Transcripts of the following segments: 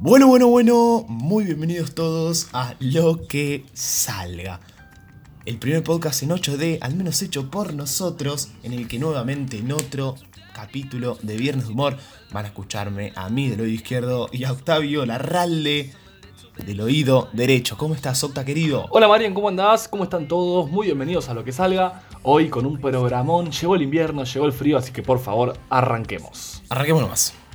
Bueno, bueno, bueno, muy bienvenidos todos a Lo que salga. El primer podcast en 8D, al menos hecho por nosotros, en el que nuevamente en otro capítulo de Viernes de Humor van a escucharme a mí del oído izquierdo y a Octavio Larralde del oído derecho. ¿Cómo estás, Octa querido? Hola Marian, ¿cómo andás? ¿Cómo están todos? Muy bienvenidos a Lo que salga. Hoy con un programón, llegó el invierno, llegó el frío, así que por favor arranquemos. Arranquemos nomás.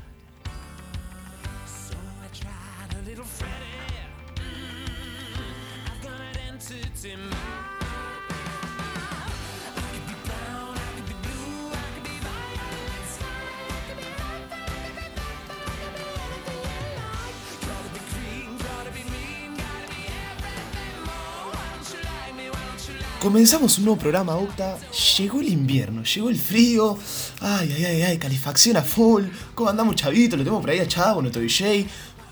Comenzamos un nuevo programa, Octa. Llegó el invierno, llegó el frío. Ay, ay, ay, ay, calefacción a full. ¿Cómo andamos, chavito? Lo tenemos por ahí a Chavo, nuestro DJ.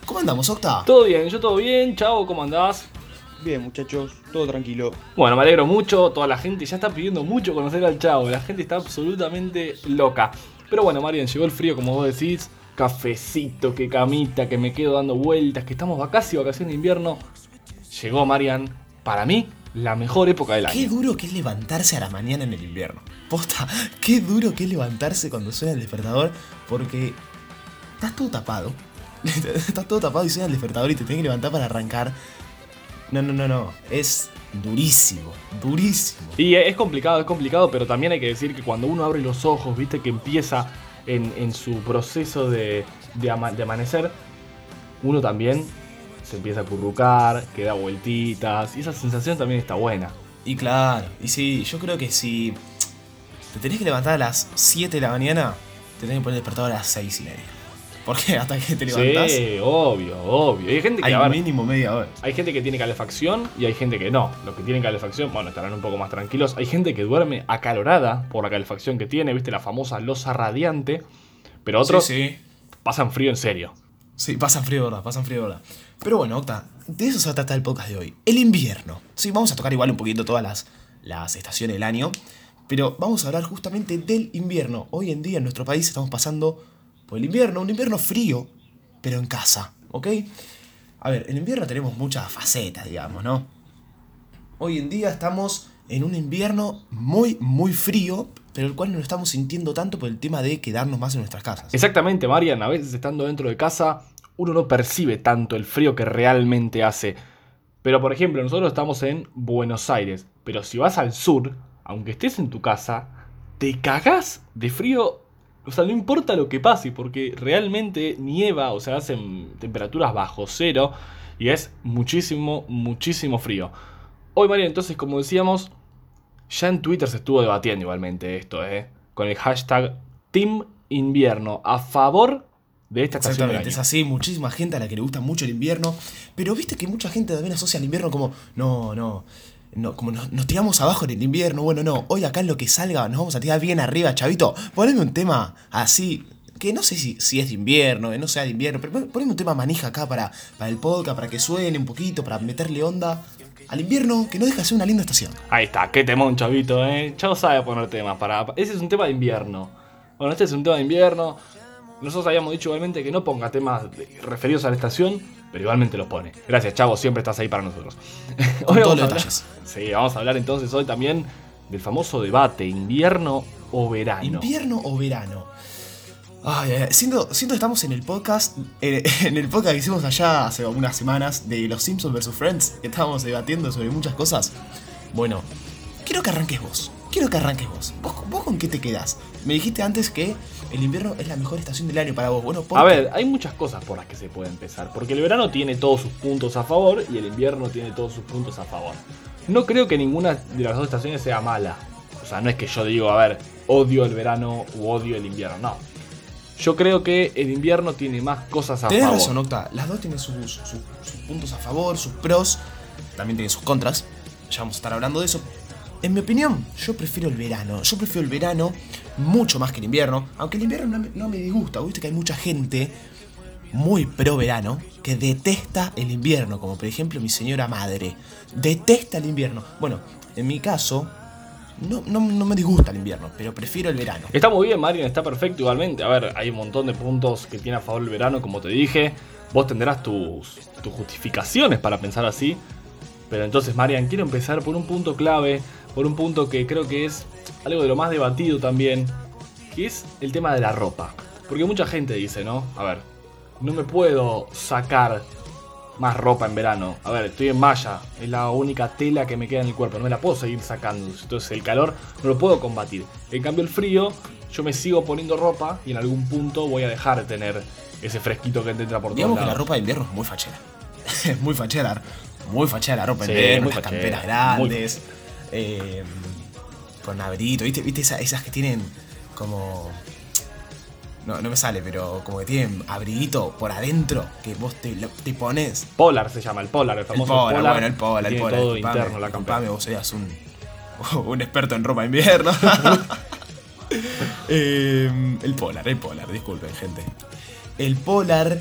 ¿Cómo andamos, Octa? Todo bien, yo todo bien. Chavo, ¿cómo andás? Bien, muchachos, todo tranquilo. Bueno, me alegro mucho. Toda la gente ya está pidiendo mucho conocer al Chavo. La gente está absolutamente loca. Pero bueno, Marian, llegó el frío, como vos decís. Cafecito, que camita, que me quedo dando vueltas, que estamos casi vacaciones de invierno. Llegó Marian, para mí, la mejor época del año. Qué duro que es levantarse a la mañana en el invierno. Posta, qué duro que es levantarse cuando suena el despertador, porque estás todo tapado. estás todo tapado y suena el despertador y te tienes que levantar para arrancar. No, no, no, no. Es durísimo, durísimo. Y es complicado, es complicado, pero también hay que decir que cuando uno abre los ojos, viste que empieza en, su proceso de, de amanecer, uno también se empieza a currucar, que da vueltitas, y esa sensación también está buena. Y claro, y sí, yo creo que si te tenés que levantar a las 7 de la mañana, te tenés que poner despertador a las 6 y media. Porque hasta que te levantás. Sí, obvio, obvio. Hay gente que. Hay mínimo media hora. Hay gente que tiene calefacción y hay gente que no. Los que tienen calefacción, bueno, estarán un poco más tranquilos. Hay gente que duerme acalorada por la calefacción que tiene, viste, la famosa losa radiante. Pero otros sí, pasan frío en serio. Sí, pasan frío, ¿verdad? Pasan frío, ¿verdad? Pero bueno, Octa, de eso se tratar el podcast de hoy. El invierno. Sí, vamos a tocar igual un poquito todas las, las estaciones del año. Pero vamos a hablar justamente del invierno. Hoy en día en nuestro país estamos pasando por el invierno, un invierno frío, pero en casa, ¿ok? A ver, en invierno tenemos muchas facetas, digamos, ¿no? Hoy en día estamos en un invierno muy, muy frío, pero el cual no lo estamos sintiendo tanto por el tema de quedarnos más en nuestras casas. Exactamente, Marian. A veces estando dentro de casa, uno no percibe tanto el frío que realmente hace. Pero por ejemplo, nosotros estamos en Buenos Aires, pero si vas al sur, aunque estés en tu casa, te cagás de frío. O sea, no importa lo que pase, porque realmente nieva, o sea, hacen temperaturas bajo cero y es muchísimo, muchísimo frío. Hoy, María, entonces, como decíamos, ya en Twitter se estuvo debatiendo igualmente esto, ¿eh? Con el hashtag Team Invierno, a favor de esta estación Exactamente, es así, muchísima gente a la que le gusta mucho el invierno, pero viste que mucha gente también asocia al invierno como, no, no, no como nos, tiramos abajo en el invierno, bueno, no, hoy acá en lo que salga nos vamos a tirar bien arriba, chavito, poneme un tema así, que no sé si, si es de invierno, no sea de invierno, pero poneme un tema manija acá para, para el podcast, para que suene un poquito, para meterle onda al invierno, que no deja de ser una linda estación. Ahí está, qué temón, chavito, eh. Chavo sabe poner temas para. Ese es un tema de invierno. Bueno, este es un tema de invierno. Nosotros habíamos dicho igualmente que no ponga temas referidos a la estación, pero igualmente los pone. Gracias, Chavo, siempre estás ahí para nosotros. Con todos los detalles. Sí, vamos a hablar entonces hoy también del famoso debate, invierno o verano. Invierno o verano. Ay, siento, siento que estamos en el podcast, en, el podcast que hicimos allá hace unas semanas de Los Simpsons vs. Friends, que estábamos debatiendo sobre muchas cosas. Bueno, quiero que arranques vos. Quiero que arranques vos. ¿Vos, con qué te quedas? Me dijiste antes que el invierno es la mejor estación del año para vos. Bueno, A ver, hay muchas cosas por las que se puede empezar. Porque el verano tiene todos sus puntos a favor y el invierno tiene todos sus puntos a favor. No creo que ninguna de las dos estaciones sea mala. O sea, no es que yo digo, a ver, odio el verano u odio el invierno. No yo creo que el invierno tiene más cosas a Tenés favor. razón, Octa. Las dos tienen sus, puntos a favor, sus pros. También tienen sus contras. Ya vamos a estar hablando de eso. En mi opinión, yo prefiero el verano. Yo prefiero el verano mucho más que el invierno. Aunque el invierno no me, disgusta. Viste que hay mucha gente muy pro verano que detesta el invierno. Como por ejemplo mi señora madre. Detesta el invierno. Bueno, en mi caso, no, no, no me disgusta el invierno, pero prefiero el verano. Está muy bien, Marian, está perfecto igualmente. A ver, hay un montón de puntos que tiene a favor el verano, como te dije. Vos tendrás tus, tus justificaciones para pensar así. Pero entonces, Marian, quiero empezar por un punto clave, por un punto que creo que es algo de lo más debatido también, que es el tema de la ropa. Porque mucha gente dice, ¿no? A ver, no me puedo sacar más ropa en verano. A ver, estoy en malla, es la única tela que me queda en el cuerpo, no me la puedo seguir sacando. Entonces el calor no lo puedo combatir. En cambio el frío, yo me sigo poniendo ropa y en algún punto voy a dejar de tener ese fresquito que te entra por todos Digamos que la ropa de invierno es muy fachera. Es muy fachera. Muy fachera la ropa Sí, de invierno, las muy grandes. Eh, con abrito, ¿viste? ¿Viste esa- esas que tienen como. No, no me sale, pero como que tienen abriguito por adentro que vos te, lo- te pones. Polar se llama, el polar, el El famoso polar, polar. bueno, el polar, el polar. todo disculpame, interno la campera. disculpame, vos seas un, un experto en ropa invierno. Eh, el polar, el polar, disculpen, gente. El polar,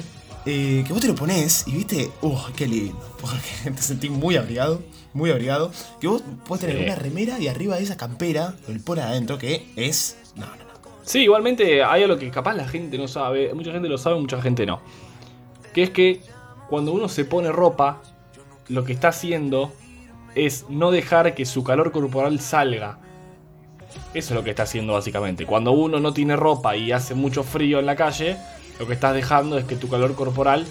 eh, que vos te lo pones y viste, uh, qué lindo. Porque te sentís muy abrigado, muy abrigado. Que vos podés tener Sí. una remera y arriba de esa campera, el polar adentro, que es. No, no, no. Sí, igualmente hay algo que capaz la gente no sabe, mucha gente lo sabe, mucha gente no. Que es que cuando uno se pone ropa, lo que está haciendo es no dejar que su calor corporal salga. Eso es lo que está haciendo básicamente. Cuando uno no tiene ropa y hace mucho frío en la calle, lo que estás dejando es que tu calor corporal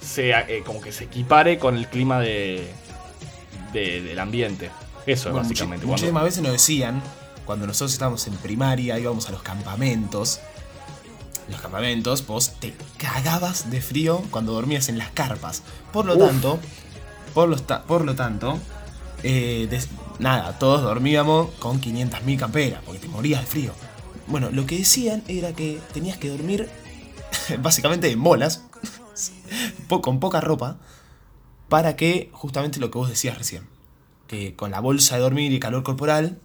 sea eh, como que se equipare con el clima de, de- del ambiente. Eso es básicamente. cuando- Muchísimas veces nos decían, cuando nosotros estábamos en primaria, íbamos a los campamentos. Los campamentos, vos te cagabas de frío cuando dormías en las carpas. Por lo Uf. tanto, por lo, por lo tanto, eh, des- nada, todos dormíamos con 500.000 camperas, porque te morías de frío. Bueno, lo que decían era que tenías que dormir básicamente en bolas, con poca ropa, para que justamente lo que vos decías recién, que con la bolsa de dormir y calor corporal,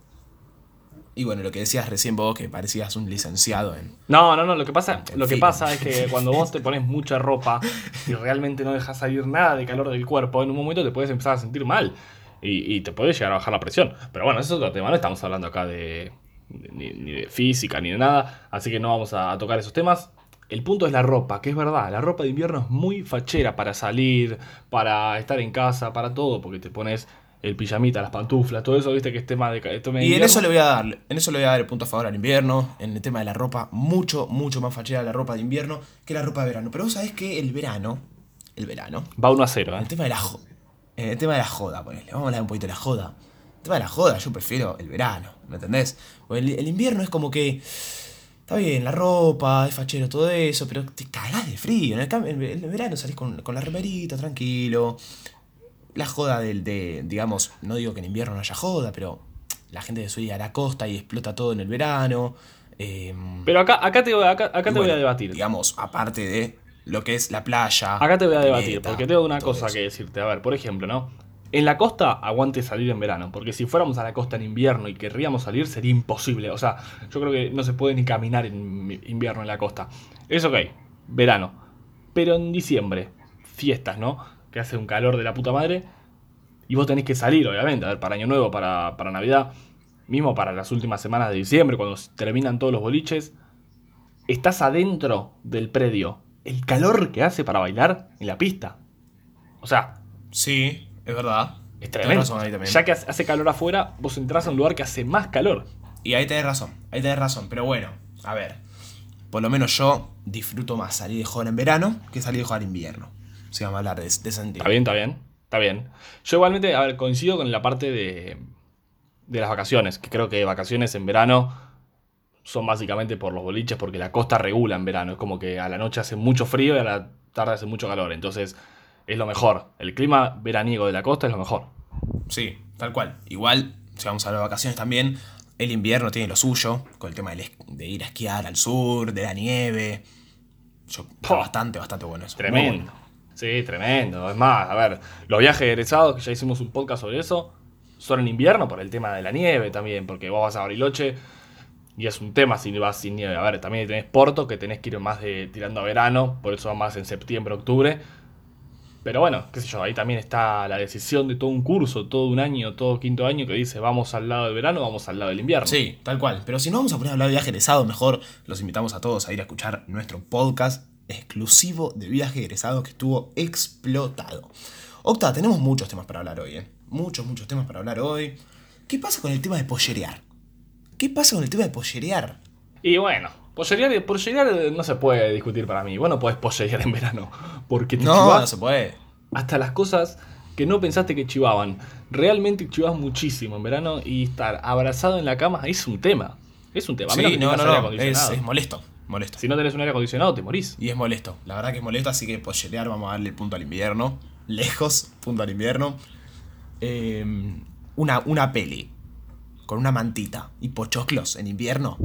y bueno, lo que decías recién vos, que parecías un licenciado en... No, no, no, lo que pasa, lo que pasa es que cuando vos te pones mucha ropa y realmente no dejas salir nada de calor del cuerpo, en un momento te puedes empezar a sentir mal y, y te puede llegar a bajar la presión. Pero bueno, eso es otro tema, no estamos hablando acá de, de- ni, ni de física ni de nada, así que no vamos a, a tocar esos temas. El punto es la ropa, que es verdad, la ropa de invierno es muy fachera para salir, para estar en casa, para todo, porque te pones el pijamita, las pantuflas, todo eso, viste que es tema de... ca- tema de Y en eso le voy a dar, en eso le voy a dar el punto a favor al invierno, en el tema de la ropa, mucho, mucho más fachera la ropa de invierno que la ropa de verano. Pero vos sabés que el verano, el verano, Va 1 a 0, en ¿eh? el tema de la joda, en el tema de la joda, ponele, vamos a hablar un poquito de la joda. El tema de la joda, yo prefiero el verano, ¿me entendés? El, el invierno es como que, está bien, la ropa, es fachero, todo eso, pero te cagás de frío. En el, en el verano salís con, con la remerita, tranquilo. La joda del, de, digamos, no digo que en invierno no haya joda, pero la gente suele ir a la costa y explota todo en el verano. em, Pero acá, acá te, voy- acá, acá te voy a debatir. Digamos, aparte de lo que es la playa. Acá te voy a debatir, pileta, porque tengo una cosa eso. que decirte. A ver, por ejemplo, ¿no? En la costa aguante salir en verano, porque si fuéramos a la costa en invierno y querríamos salir sería imposible. O sea, yo creo que no se puede ni caminar en invierno en la costa. Es ok, verano. Pero en diciembre, fiestas, ¿no? Que hace un calor de la puta madre. Y vos tenés que salir, obviamente, a ver, para Año Nuevo, para, para Navidad, mismo para las últimas semanas de diciembre, cuando terminan todos los boliches. Estás adentro del predio. El calor que hace para bailar en la pista. O sea, Sí, es verdad. es tremendo. razón ahí también. Ya que hace calor afuera, vos entrás a un lugar que hace más calor. Y ahí tenés razón, ahí tenés razón. Pero bueno, a ver. Por lo menos yo disfruto más salir de joder en verano que salir de joder en invierno. Si vamos a hablar de, de ese sentido. Está bien, está bien. Está bien. Yo igualmente, a ver, coincido con la parte de, de las vacaciones, que creo que vacaciones en verano son básicamente por los boliches, porque la costa regula en verano. Es como que a la noche hace mucho frío y a la tarde hace mucho calor. Entonces, es lo mejor. El clima veraniego de la costa es lo mejor. Sí, tal cual. Igual, si vamos a hablar de vacaciones también, el invierno tiene lo suyo, con el tema de ir a esquiar al sur, de la nieve. Yo, bastante, bastante bueno eso. Tremendo. bueno. Sí, tremendo. Es más, a ver, los viajes egresados, que ya hicimos un podcast sobre eso, son en invierno por el tema de la nieve también, porque vos vas a Bariloche y es un tema si vas sin nieve. A ver, también tenés Porto, que tenés que ir más de tirando a verano, por eso va más en septiembre, octubre. Pero bueno, qué sé yo, ahí también está la decisión de todo un curso, todo un año, todo quinto año que dice vamos al lado del verano, vamos al lado del invierno. Sí, tal cual. Pero si no vamos a poner a hablar de viaje egresado, mejor los invitamos a todos a ir a escuchar nuestro podcast exclusivo de viaje egresado que estuvo explotado. Octa, tenemos muchos temas para hablar hoy, ¿eh? Muchos, muchos temas para hablar hoy. ¿Qué pasa con el tema de pollerear? ¿Qué pasa con el tema de pollerear? Y bueno, pollerear no se puede discutir para mí. Vos no podés en verano. Porque te No, chivás no se puede. hasta las cosas que no pensaste que chivaban. Realmente chivas muchísimo en verano y estar abrazado en la cama es un tema. Es un tema. Sí, no, no, aire no. Es, acondicionado. es molesto. Molesto. Si no tenés un aire acondicionado, te morís. Y es molesto. La verdad que es molesto, así que pollerear vamos a darle el punto al invierno. Lejos, punto al invierno. Eh, una, una peli. Con una mantita y pochoclos en invierno.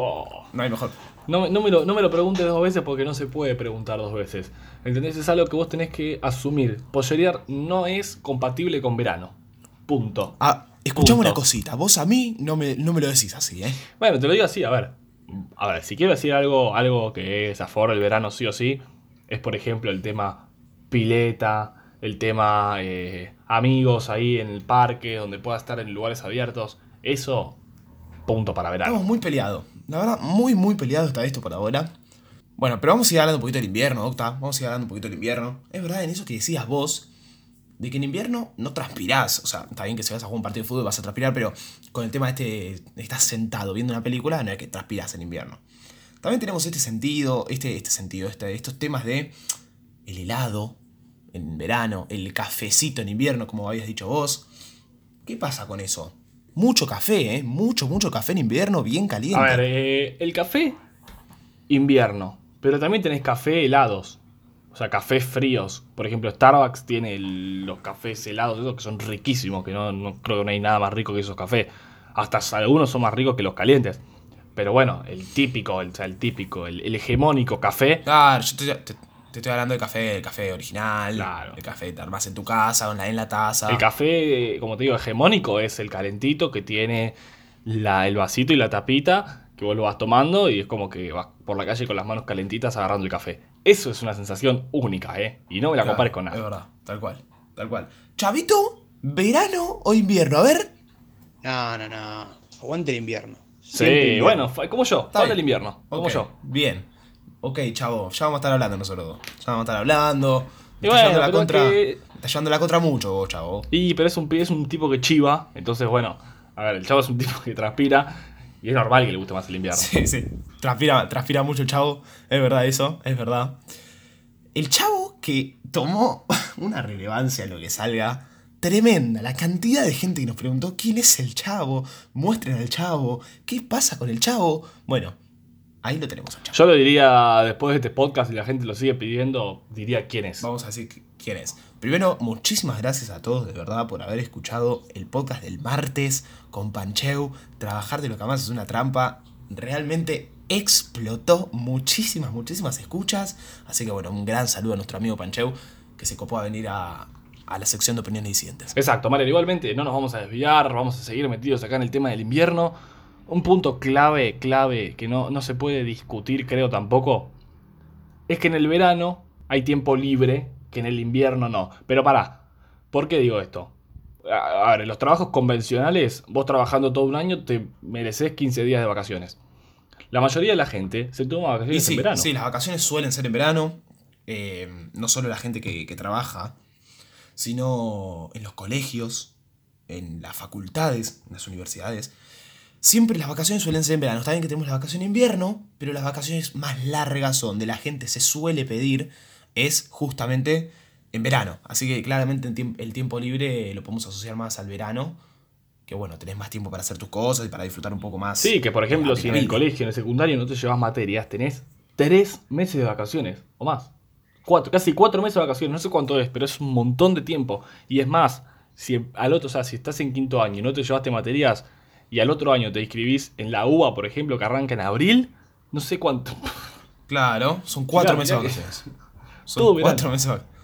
Oh. No hay mejor. No, me- no me lo, no me lo preguntes dos veces porque no se puede preguntar dos veces. ¿Entendés? Es algo que vos tenés que asumir. Pollerear no es compatible con verano. Punto. Ah, escuchame Punto. una cosita. Vos a mí no me, no me lo decís así, ¿eh? Bueno, te lo digo así, a ver. A ver, si quiero decir algo, algo que es a favor del verano sí o sí, es por ejemplo el tema pileta, el tema eh, amigos ahí en el parque, donde pueda estar en lugares abiertos. Eso, punto para verano. Estamos muy peleados. La verdad, muy, muy peleado está esto por ahora. Bueno, pero vamos a ir hablando un poquito del invierno, Octa. Vamos a ir hablando un poquito del invierno. Es verdad, en eso que decías vos, de que en invierno no transpirás. O sea, está bien que si vas a jugar un partido de fútbol vas a transpirar, pero con el tema este, estás sentado viendo una película, no es que transpirás en invierno. También tenemos este sentido, este, este sentido, este, estos temas de el helado en verano, el cafecito en invierno, como habías dicho vos. ¿Qué pasa con eso? Mucho café, ¿eh? Mucho, mucho café en invierno, bien caliente. A ver, eh, el café, invierno. Pero también tenés café helados. O sea, cafés fríos. Por ejemplo, Starbucks tiene el- los cafés helados, esos que son riquísimos, que no, no- creo que no hay nada más rico que esos cafés. Hasta algunos son más ricos que los calientes. Pero bueno, el típico, el, o sea, el típico, el, el hegemónico café. Claro, yo te, te- te estoy hablando del café, el café original, Claro. el café que te armás en tu casa, en la, en la taza. El café, como te digo, hegemónico es el calentito que tiene la- el vasito y la tapita que vos lo vas tomando y es como que vas por la calle con las manos calentitas agarrando el café. Eso es una sensación única, ¿eh? Y no me la Claro, compares con Es nada. verdad, tal cual, tal cual. Chavito, ¿verano o invierno? A ver. No, no, no. Aguante el invierno. Sí, invierno. bueno, como yo, bien. del invierno, como Ok, yo. Bien. Ok, chavo, ya vamos a estar hablando nosotros dos. Ya vamos a estar hablando. Y bueno, está llevando la contra. que- Está llevando la contra mucho vos, chavo. Y pero es un, es un tipo que chiva, entonces bueno, a ver, el chavo es un tipo que transpira y es normal que le guste más el invierno. Sí, sí. Transpira, transpira mucho el chavo. Es verdad eso, es verdad. El chavo que tomó una relevancia a lo que salga tremenda. La cantidad de gente que nos preguntó quién es el chavo. Muestren al chavo. ¿Qué pasa con el chavo? Bueno, ahí lo tenemos chavo. Yo lo diría después de este podcast y la gente lo sigue pidiendo, diría quién es. Vamos a decir qu- quién es. Primero, muchísimas gracias a todos de verdad por haber escuchado el podcast del martes con Pancheu. Trabajar de lo que más es una trampa. Realmente explotó muchísimas, muchísimas escuchas. Así que bueno, un gran saludo a nuestro amigo Pancheu que se copó a venir a, a la sección de opiniones disidentes. Exacto, Mario, igualmente no nos vamos a desviar, vamos a seguir metidos acá en el tema del invierno. Un punto clave, clave, que no, no se puede discutir, creo tampoco, es que en el verano hay tiempo libre, que en el invierno no. Pero pará, ¿por qué digo esto? A ver, en los trabajos convencionales, vos trabajando todo un año te mereces 15 días de vacaciones. La mayoría de la gente se toma Y vacaciones sí, en verano. sí, las vacaciones suelen ser en verano. eh, no solo la gente que, que trabaja, sino en los colegios, en las facultades, en las universidades. Siempre las vacaciones suelen ser en verano. Está bien que tenemos la vacación de invierno, pero las vacaciones más largas donde la gente se suele pedir es justamente en verano. Así que claramente el tiempo libre lo podemos asociar más al verano. Que bueno, tenés más tiempo para hacer tus cosas y para disfrutar un poco más. Sí, que por ejemplo, si en el colegio, en el secundario no te llevas materias, tenés tres meses de vacaciones o más. Cuatro, casi cuatro meses de vacaciones, no sé cuánto es, pero es un montón de tiempo. Y es más, si al otro, o sea, si estás en quinto año y no te llevaste materias y al otro año te inscribís en la UBA, por ejemplo, que arranca en abril, no sé cuánto. Claro, son cuatro Mirá, meses de mirá que- vacaciones. Son Todo verano. cuatro meses de vacaciones.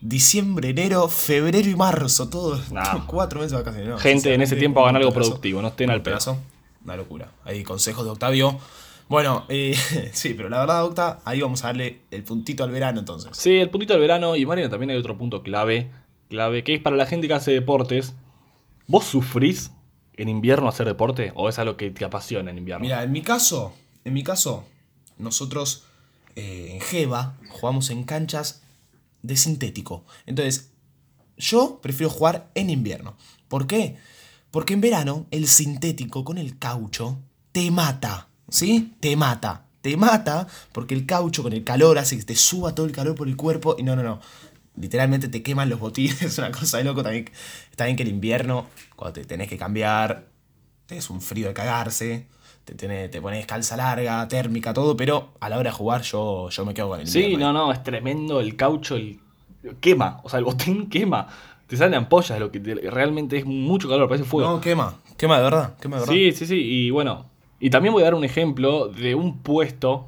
Diciembre, enero, febrero y marzo, todo. Nah. cuatro meses de vacaciones. no, Gente, en ese tiempo hagan algo productivo, no estén al pedazo, Una locura. Hay consejos de Octavio. Bueno, eh, sí, pero la verdad, Octa, ahí vamos a darle el puntito al verano entonces. Sí, el puntito del verano. Y Mariano también hay otro punto clave. Clave, que es para la gente que hace deportes. ¿Vos sufrís en invierno hacer deporte? ¿O es algo que te apasiona en invierno? Mira, en mi caso, en mi caso, nosotros eh, en Jeva jugamos en canchas de sintético. Entonces, yo prefiero jugar en invierno. ¿Por qué? Porque en verano el sintético con el caucho te mata. ¿Sí? Te mata. Te mata porque el caucho con el calor hace que te suba todo el calor por el cuerpo y no, no, no. Literalmente te queman los botines, es una cosa de loco. También, está bien que el invierno, cuando te tenés que cambiar, tenés un frío de cagarse, te, tenés- te pones calza larga, térmica, todo, pero a la hora de jugar yo, yo me quedo con el Sí, invierno. no, no, es tremendo el caucho, el quema, o sea, el botín quema. Te salen ampollas lo que te- realmente es mucho calor, parece fuego. No, quema, quema de verdad, quema de verdad. sí, sí, sí, y bueno, y también voy a dar un ejemplo de un puesto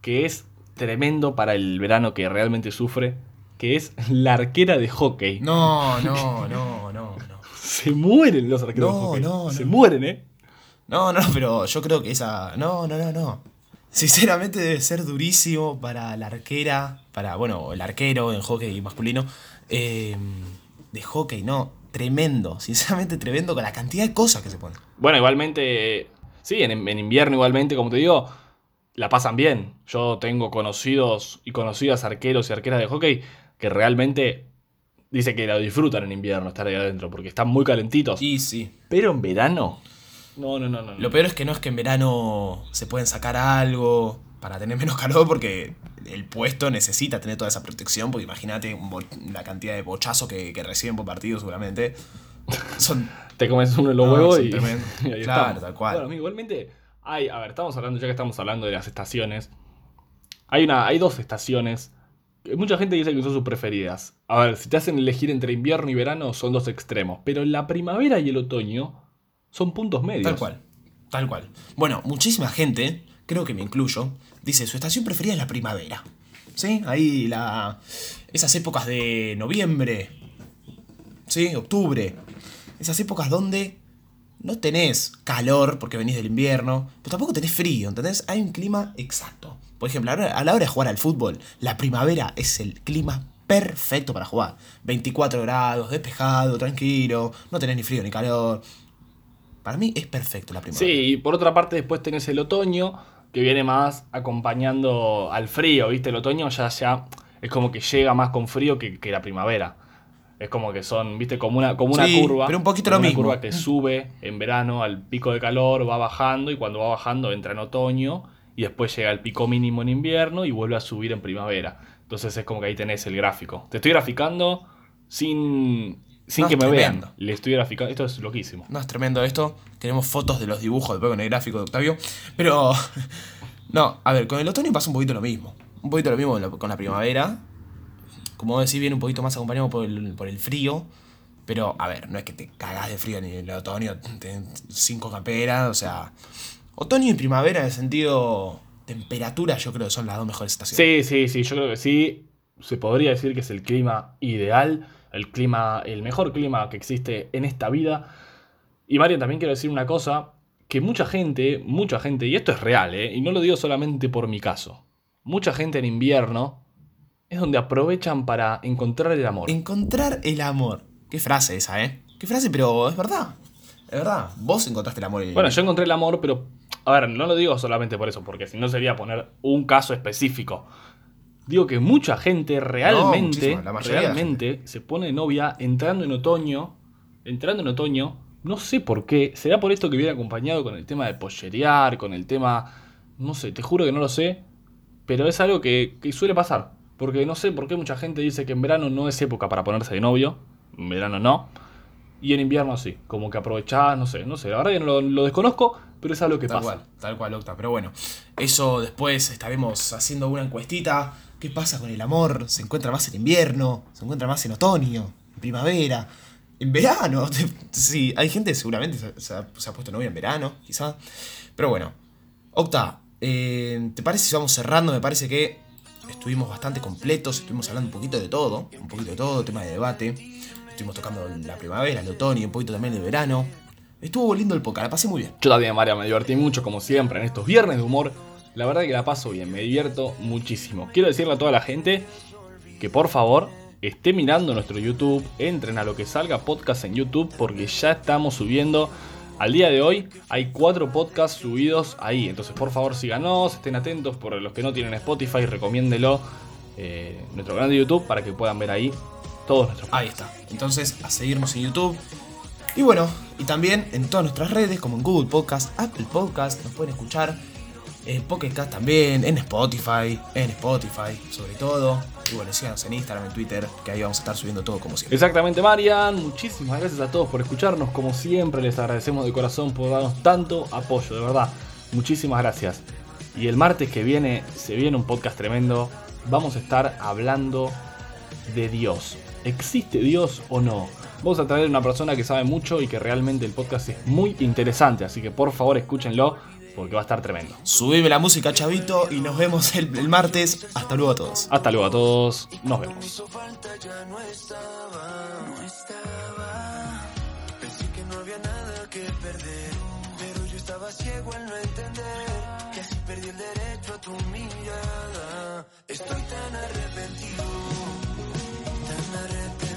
que es tremendo para el verano que realmente sufre, que es la arquera de hockey. No, no, no, no, no. Se mueren los arqueros de No, hockey. no, Se no. mueren, ¿eh? No, no, pero yo creo que esa. No, no, no, no. Sinceramente debe ser durísimo para la arquera, para, bueno, el arquero en hockey masculino. eh, de hockey, no. Tremendo, sinceramente tremendo con la cantidad de cosas que se ponen. Bueno, igualmente, sí, en, en invierno igualmente, como te digo, la pasan bien. Yo tengo conocidos y conocidas arqueros y arqueras de hockey que realmente dice que lo disfrutan en invierno estar ahí adentro porque están muy calentitos. Y sí. Pero en verano, no, no, no, no. Lo peor es que no es que en verano se pueden sacar algo para tener menos calor porque el puesto necesita tener toda esa protección, porque imagínate la cantidad de bochazo que, que reciben por partido seguramente. Son Te comes uno de los No, huevos y, y ahí Claro, estamos. tal cual. Bueno, amigo, igualmente, hay, a ver, estamos hablando, ya que estamos hablando de las estaciones, hay, una, hay dos estaciones. Mucha gente dice que son sus preferidas. A ver, si te hacen elegir entre invierno y verano, son dos extremos. Pero la primavera y el otoño son puntos medios. Tal cual, tal cual. Bueno, muchísima gente, creo que me incluyo, dice su estación preferida es la primavera. ¿Sí? Ahí la. Esas épocas de noviembre. ¿Sí? Octubre. Esas épocas donde no tenés calor porque venís del invierno, pero tampoco tenés frío, ¿entendés? Hay un clima exacto. Por ejemplo, a la hora- de jugar al fútbol, la primavera es el clima perfecto para jugar. 24 grados, despejado, tranquilo, no tenés ni frío ni calor. Para mí es perfecto la primavera. Sí, y por otra parte después tenés el otoño, que viene más acompañando al frío, ¿viste? El otoño ya, ya es como que llega más con frío que, que la primavera. Es como que son, ¿viste? Como una, como una Sí, curva. pero un poquito lo una mismo. curva que sube en verano al pico de calor, va bajando y cuando va bajando entra en otoño y después llega al pico mínimo en invierno y vuelve a subir en primavera. Entonces es como que ahí tenés el gráfico. Te estoy graficando sin, sin No, que me tremendo. vean. Le estoy graficando. Esto es loquísimo. No, es tremendo esto. Tenemos fotos de los dibujos después con el gráfico de Octavio. Pero. No, a ver, con el otoño pasa un poquito lo mismo. Un poquito lo mismo con la- primavera. Como decís, viene un poquito más acompañado por el, por el frío. Pero, a ver, no es que te cagás de frío ni en el otoño, tenés cinco camperas, o sea. Otoño y primavera en el sentido temperatura, yo creo que son las dos mejores estaciones. Sí, sí, sí, yo creo que sí. Se podría decir que es el clima ideal, el clima, el mejor clima que existe en esta vida. Y Mario, también quiero decir una cosa, que mucha gente, mucha gente, y esto es real, ¿eh? y no lo digo solamente por mi caso, mucha gente en invierno es donde aprovechan para encontrar el amor. Encontrar el amor. Qué frase esa, ¿eh? Qué frase, pero es verdad. Es verdad. Vos encontraste el amor. en- Bueno, yo encontré el amor, pero, a ver, no lo digo solamente por eso, porque si no sería poner un caso específico. Digo que mucha gente realmente, realmente se pone novia entrando en otoño, entrando en otoño, no sé por qué, será por esto que viene acompañado con el tema de pollerear, con el tema, no sé, te juro que no lo sé, pero es algo que, que suele pasar, porque no sé por qué mucha gente dice que en verano no es época para ponerse de novio, en verano no, y en invierno sí, como que aprovechás, no sé, no sé, la verdad que no lo, lo desconozco, pero es algo que Tal pasa. cual, tal cual, Octa. Pero bueno, eso después estaremos haciendo una encuestita. ¿Qué pasa con el amor? ¿Se encuentra más en invierno? ¿Se encuentra más en otoño? ¿En primavera? ¿En verano? Sí, hay gente seguramente se, se ha, se ha puesto novia en verano, quizá. Pero bueno, Octa, eh, ¿te parece si vamos cerrando? Me parece que estuvimos bastante completos, estuvimos hablando un poquito de todo, un poquito de todo, tema de debate. Estuvimos tocando la primavera, el otoño, un poquito también el verano. Estuvo lindo el podcast, la pasé muy bien. Yo también, María, me divertí mucho, como siempre, en estos viernes de humor. La verdad que la paso bien, me divierto muchísimo. Quiero decirle a toda la gente que por favor esté mirando nuestro YouTube, entren a lo que salga podcast en YouTube porque ya estamos subiendo. Al día de hoy hay cuatro podcasts subidos ahí, entonces por favor síganos, estén atentos, por los que no tienen Spotify, recomiéndelo eh, nuestro canal de YouTube para que puedan ver ahí todos nuestros Ahí está. Entonces, a seguirnos en YouTube. Y bueno, y también en todas nuestras redes, como en Google Podcast, Apple Podcast, nos pueden escuchar. En Pocket Cast también, en Spotify, en Spotify sobre todo. Y bueno, síganos en Instagram, en Twitter, que ahí vamos a estar subiendo todo como siempre. Exactamente, Marian. Muchísimas gracias a todos por escucharnos. Como siempre, les agradecemos de corazón por darnos tanto apoyo, de verdad. Muchísimas gracias. Y el martes que viene se viene un podcast tremendo. Vamos a estar hablando de Dios. ¿Existe Dios o no? Vamos a traer una persona que sabe mucho y que realmente el podcast es muy interesante. Así que por favor escúchenlo porque va a estar tremendo. Subime la música, chavito, y nos vemos el, el martes. Hasta luego a todos. Hasta luego a todos. Nos vemos. hizo falta ya no estaba, no estaba. Pensé que no había nada que perder, pero yo estaba ciego al no entender que así perdí el derecho a tu mirada. Estoy tan arrepentido, tan arrepentido.